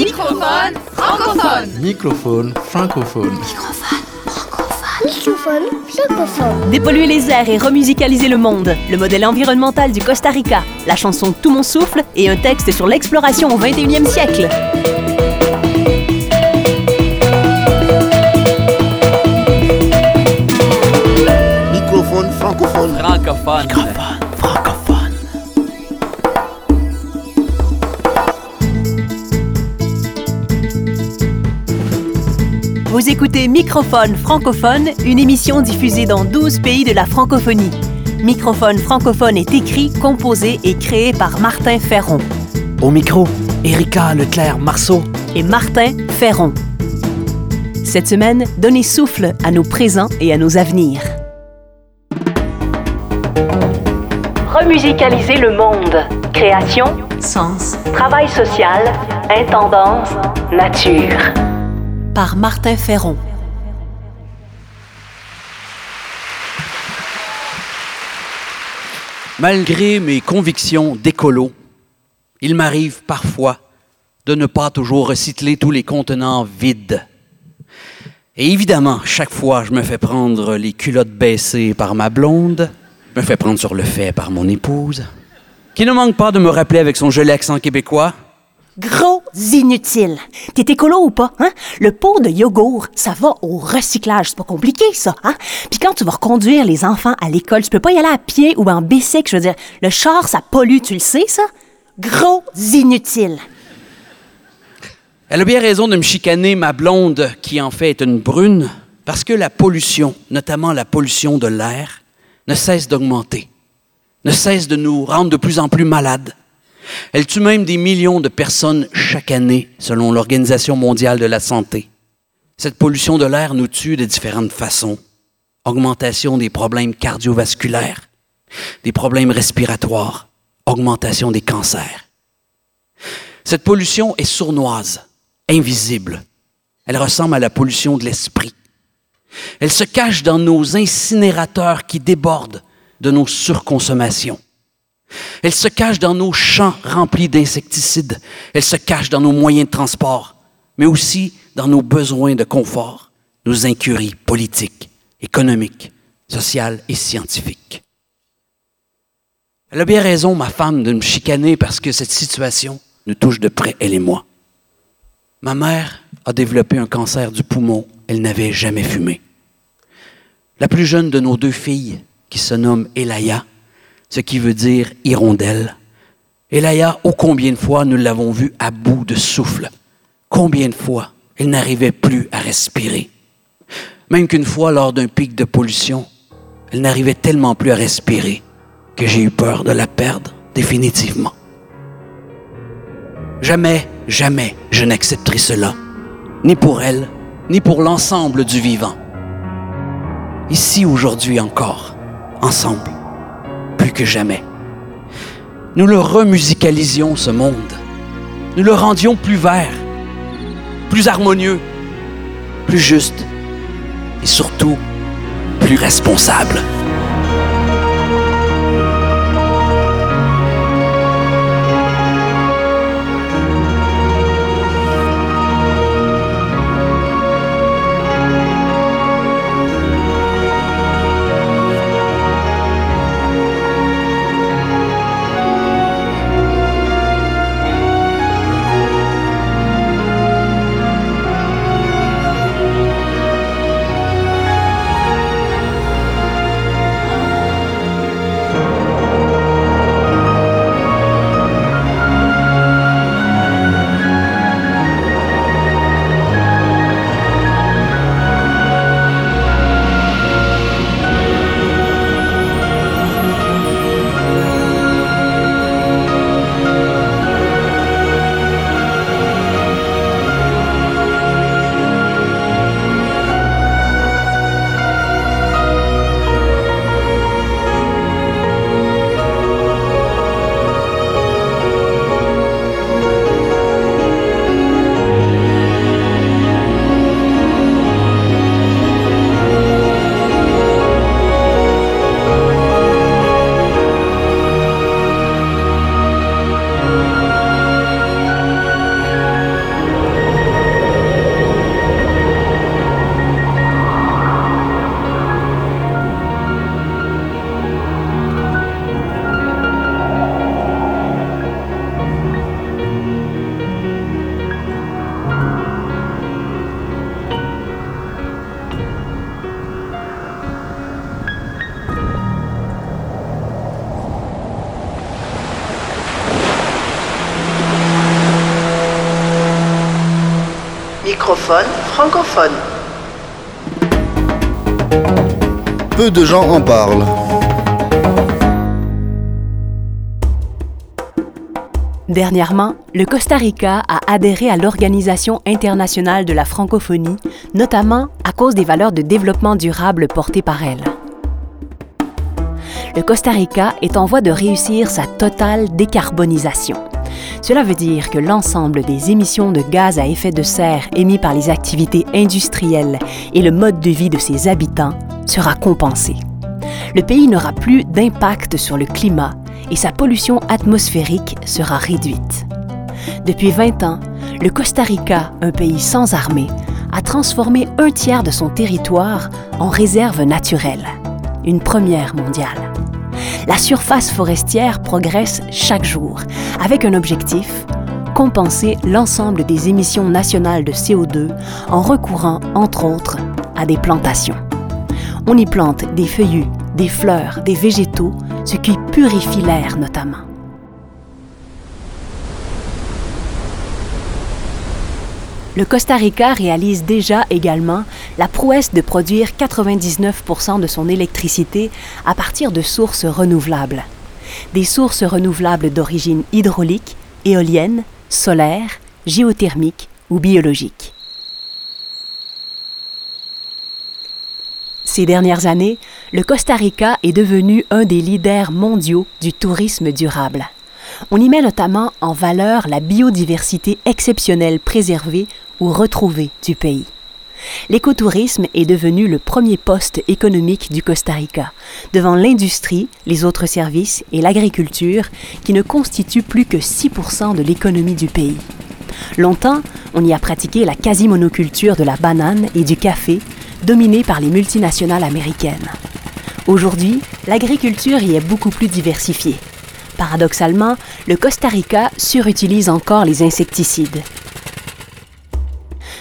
Microphone francophone. Microphone francophone. Microphone francophone. Dépolluer les airs et remusicaliser le monde. Le modèle environnemental du Costa Rica. La chanson Tout mon souffle et un texte sur l'exploration au 21e siècle. Microphone francophone. Francophone. Vous écoutez Microphone francophone, une émission diffusée dans 12 pays de la francophonie. Microphone francophone est écrit, composé et créé par Martin Ferron Au micro, Erika Leclerc-Marceau. et Martin Ferron. Cette semaine, donnez souffle à nos présents et à nos avenirs. Remusicaliser le monde. Création, sens, travail social, intendance, nature. Par Martin Ferron. Malgré mes convictions d'écolo, il m'arrive parfois de ne pas toujours recycler tous les contenants vides. Et évidemment, chaque fois, je me fais prendre les culottes baissées par ma blonde, je me fais prendre sur le fait par mon épouse, qui ne manque pas de me rappeler avec son joli accent québécois Gros inutile. T'es écolo ou pas, hein? Le pot de yogourt, ça va au recyclage. C'est pas compliqué, ça, hein? Puis quand tu vas reconduire les enfants à l'école, tu peux pas y aller à pied ou en bicycle. Je veux dire, le char, ça pollue, tu le sais, ça? Gros inutile. Elle a bien raison de me chicaner, ma blonde, qui en fait est une brune, parce que la pollution, notamment la pollution de l'air, ne cesse d'augmenter, ne cesse de nous rendre de plus en plus malades. Elle tue même des millions de personnes chaque année, selon l'Organisation mondiale de la santé. Cette pollution de l'air nous tue de différentes façons. Augmentation des problèmes cardiovasculaires, des problèmes respiratoires, augmentation des cancers. Cette pollution est sournoise, invisible. Elle ressemble à la pollution de l'esprit. Elle se cache dans nos incinérateurs qui débordent de nos surconsommations. Elle se cache dans nos champs remplis d'insecticides. Elle se cache dans nos moyens de transport, mais aussi dans nos besoins de confort, nos incuries politiques, économiques, sociales et scientifiques. Elle a bien raison, ma femme, de me chicaner parce que cette situation nous touche de près, elle et moi. Ma mère a développé un cancer du poumon. Elle n'avait jamais fumé. La plus jeune de nos deux filles, qui se nomme Elaya, ce qui veut dire hirondelle. Elaya, ô combien de fois nous l'avons vue à bout de souffle. Combien de fois elle n'arrivait plus à respirer. Même qu'une fois, lors d'un pic de pollution, elle n'arrivait tellement plus à respirer que j'ai eu peur de la perdre définitivement. Jamais, jamais je n'accepterai cela, ni pour elle, ni pour l'ensemble du vivant. Ici aujourd'hui encore, ensemble, plus que jamais. Nous le remusicalisions, ce monde. Nous le rendions plus vert, plus harmonieux, plus juste et surtout plus responsable. Microphone francophone. Peu de gens en parlent. Dernièrement, le Costa Rica a adhéré à l'Organisation internationale de la francophonie, notamment à cause des valeurs de développement durable portées par elle. Le Costa Rica est en voie de réussir sa totale décarbonisation. Cela veut dire que l'ensemble des émissions de gaz à effet de serre émis par les activités industrielles et le mode de vie de ses habitants sera compensé. Le pays n'aura plus d'impact sur le climat et sa pollution atmosphérique sera réduite. Depuis 20 ans, le Costa Rica, un pays sans armée, a transformé un tiers de son territoire en réserve naturelle, une première mondiale. La surface forestière progresse chaque jour avec un objectif, compenser l'ensemble des émissions nationales de CO2 en recourant, entre autres, à des plantations. On y plante des feuillus, des fleurs, des végétaux, ce qui purifie l'air notamment. Le Costa Rica réalise déjà également la prouesse de produire 99% de son électricité à partir de sources renouvelables. Des sources renouvelables d'origine hydraulique, éolienne, solaire, géothermique ou biologique. Ces dernières années, le Costa Rica est devenu un des leaders mondiaux du tourisme durable. On y met notamment en valeur la biodiversité exceptionnelle préservée ou retrouvée du pays. L'écotourisme est devenu le premier poste économique du Costa Rica, devant l'industrie, les autres services et l'agriculture, qui ne constituent plus que 6 de l'économie du pays. Longtemps, on y a pratiqué la quasi-monoculture de la banane et du café, dominée par les multinationales américaines. Aujourd'hui, l'agriculture y est beaucoup plus diversifiée. Paradoxalement, le Costa Rica surutilise encore les insecticides.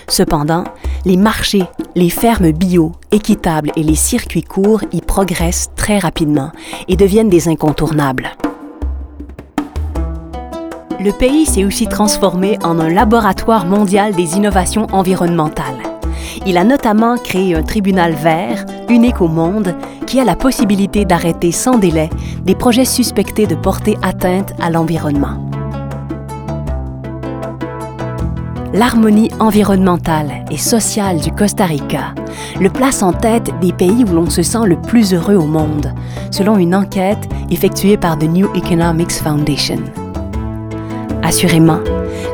Cependant, les marchés, les fermes bio, équitables et les circuits courts y progressent très rapidement et deviennent des incontournables. Le pays s'est aussi transformé en un laboratoire mondial des innovations environnementales. Il a notamment créé un tribunal vert, unique au monde, qui a la possibilité d'arrêter sans délai des projets suspectés de porter atteinte à l'environnement. L'harmonie environnementale et sociale du Costa Rica le place en tête des pays où l'on se sent le plus heureux au monde, selon une enquête effectuée par The New Economics Foundation. Assurément,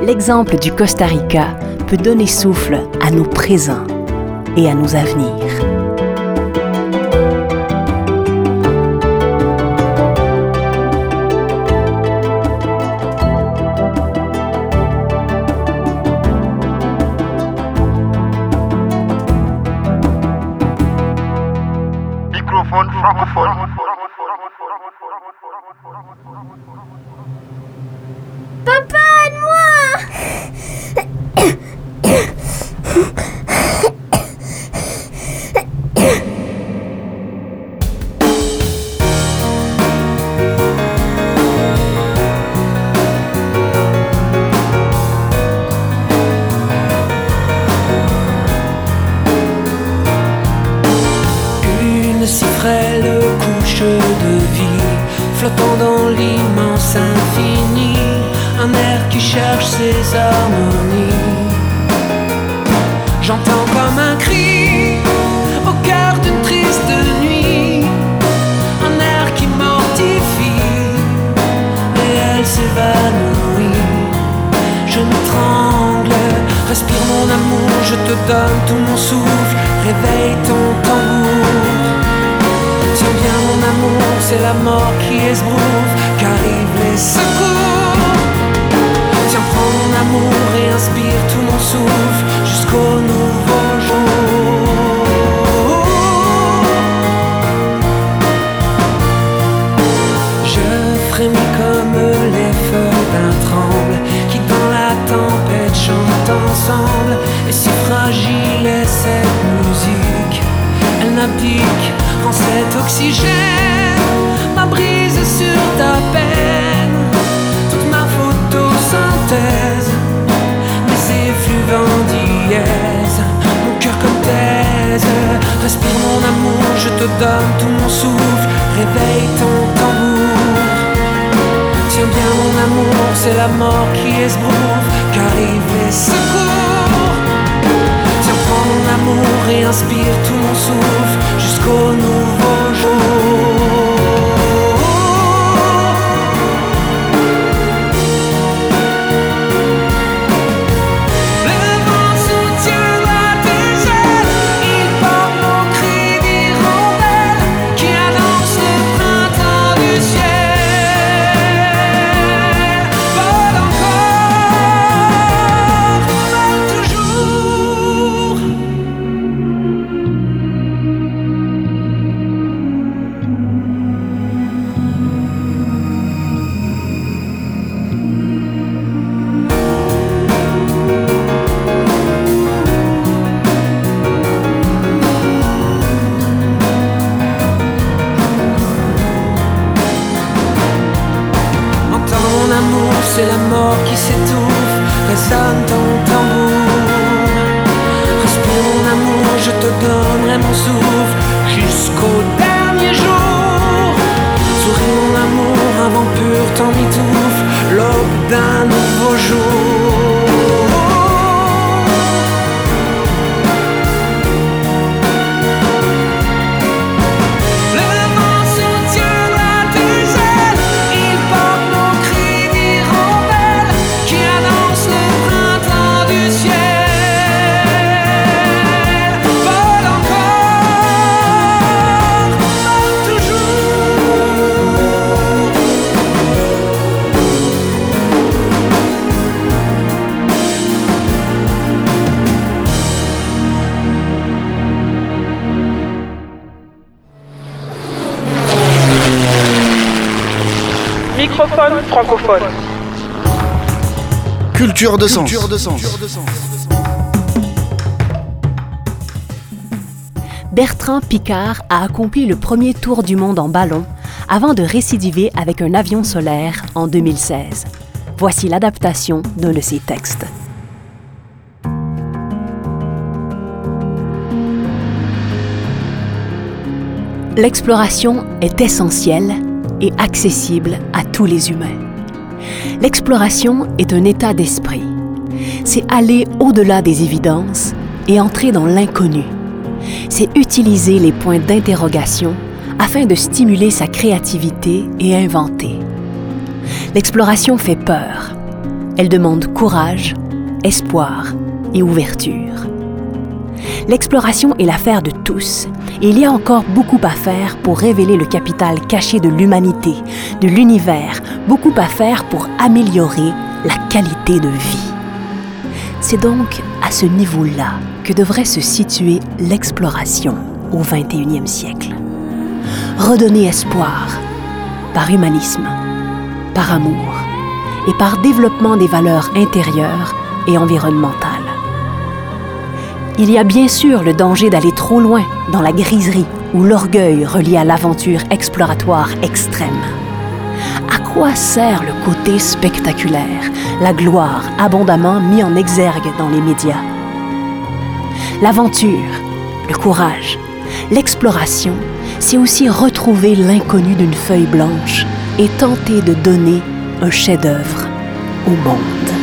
l'exemple du Costa Rica peut donner souffle à nos présents et à nos avenirs. Une si frêle couche de vie, flottant dans l'immense infini, un air qui cherche ses harmonies. J'entends comme un cri au cœur d'une triste nuit, un air qui mortifie, et elle s'évanouit. Je me tremble, respire mon amour, je te donne tout mon souffle, réveille ton tambour. C'est la mort qui esbrouve, qu'arrivent les secours. Tiens, prends mon amour et inspire tout mon souffle jusqu'au nouveau jour. Je frémis comme les feuilles d'un tremble qui dans la tempête chantent ensemble. Et si fragile est cette musique, elle n'abdique en cet oxygène brise sur ta peine, toute ma photosynthèse, mes effluents d'hièse, mon cœur comme thèse. Respire mon amour, je te donne tout mon souffle, réveille ton tambour. Tiens bien mon amour, c'est la mort qui esbrouffe, qu'arrive les secours? Tiens prends mon amour et inspire tout mon souffle jusqu'au nom résonne ton tambour. Respire mon amour, je te donnerai mon souffle jusqu'au dernier jour. Souris mon amour, un vent pur t'en mitouffe, l'aube d'un nouveau jour. Culture de sens. Bertrand Picard a accompli le premier tour du monde en ballon avant de récidiver avec un avion solaire en 2016. Voici l'adaptation d'un de ses textes. L'exploration est essentielle et accessible à tous les humains. L'exploration est un état d'esprit. C'est aller au-delà des évidences et entrer dans l'inconnu. C'est utiliser les points d'interrogation afin de stimuler sa créativité et inventer. L'exploration fait peur. Elle demande courage, espoir et ouverture. L'exploration est l'affaire de tous il y a encore beaucoup à faire pour révéler le capital caché de l'humanité, de l'univers, beaucoup à faire pour améliorer la qualité de vie. C'est donc à ce niveau-là que devrait se situer l'exploration au 21e siècle. Redonner espoir par humanisme, par amour et par développement des valeurs intérieures et environnementales. Il y a bien sûr le danger d'aller trop loin dans la griserie ou l'orgueil relié à l'aventure exploratoire extrême. À quoi sert le côté spectaculaire, la gloire abondamment mis en exergue dans les médias? L'aventure, le courage, l'exploration, c'est aussi retrouver l'inconnu d'une feuille blanche et tenter de donner un chef-d'œuvre au monde.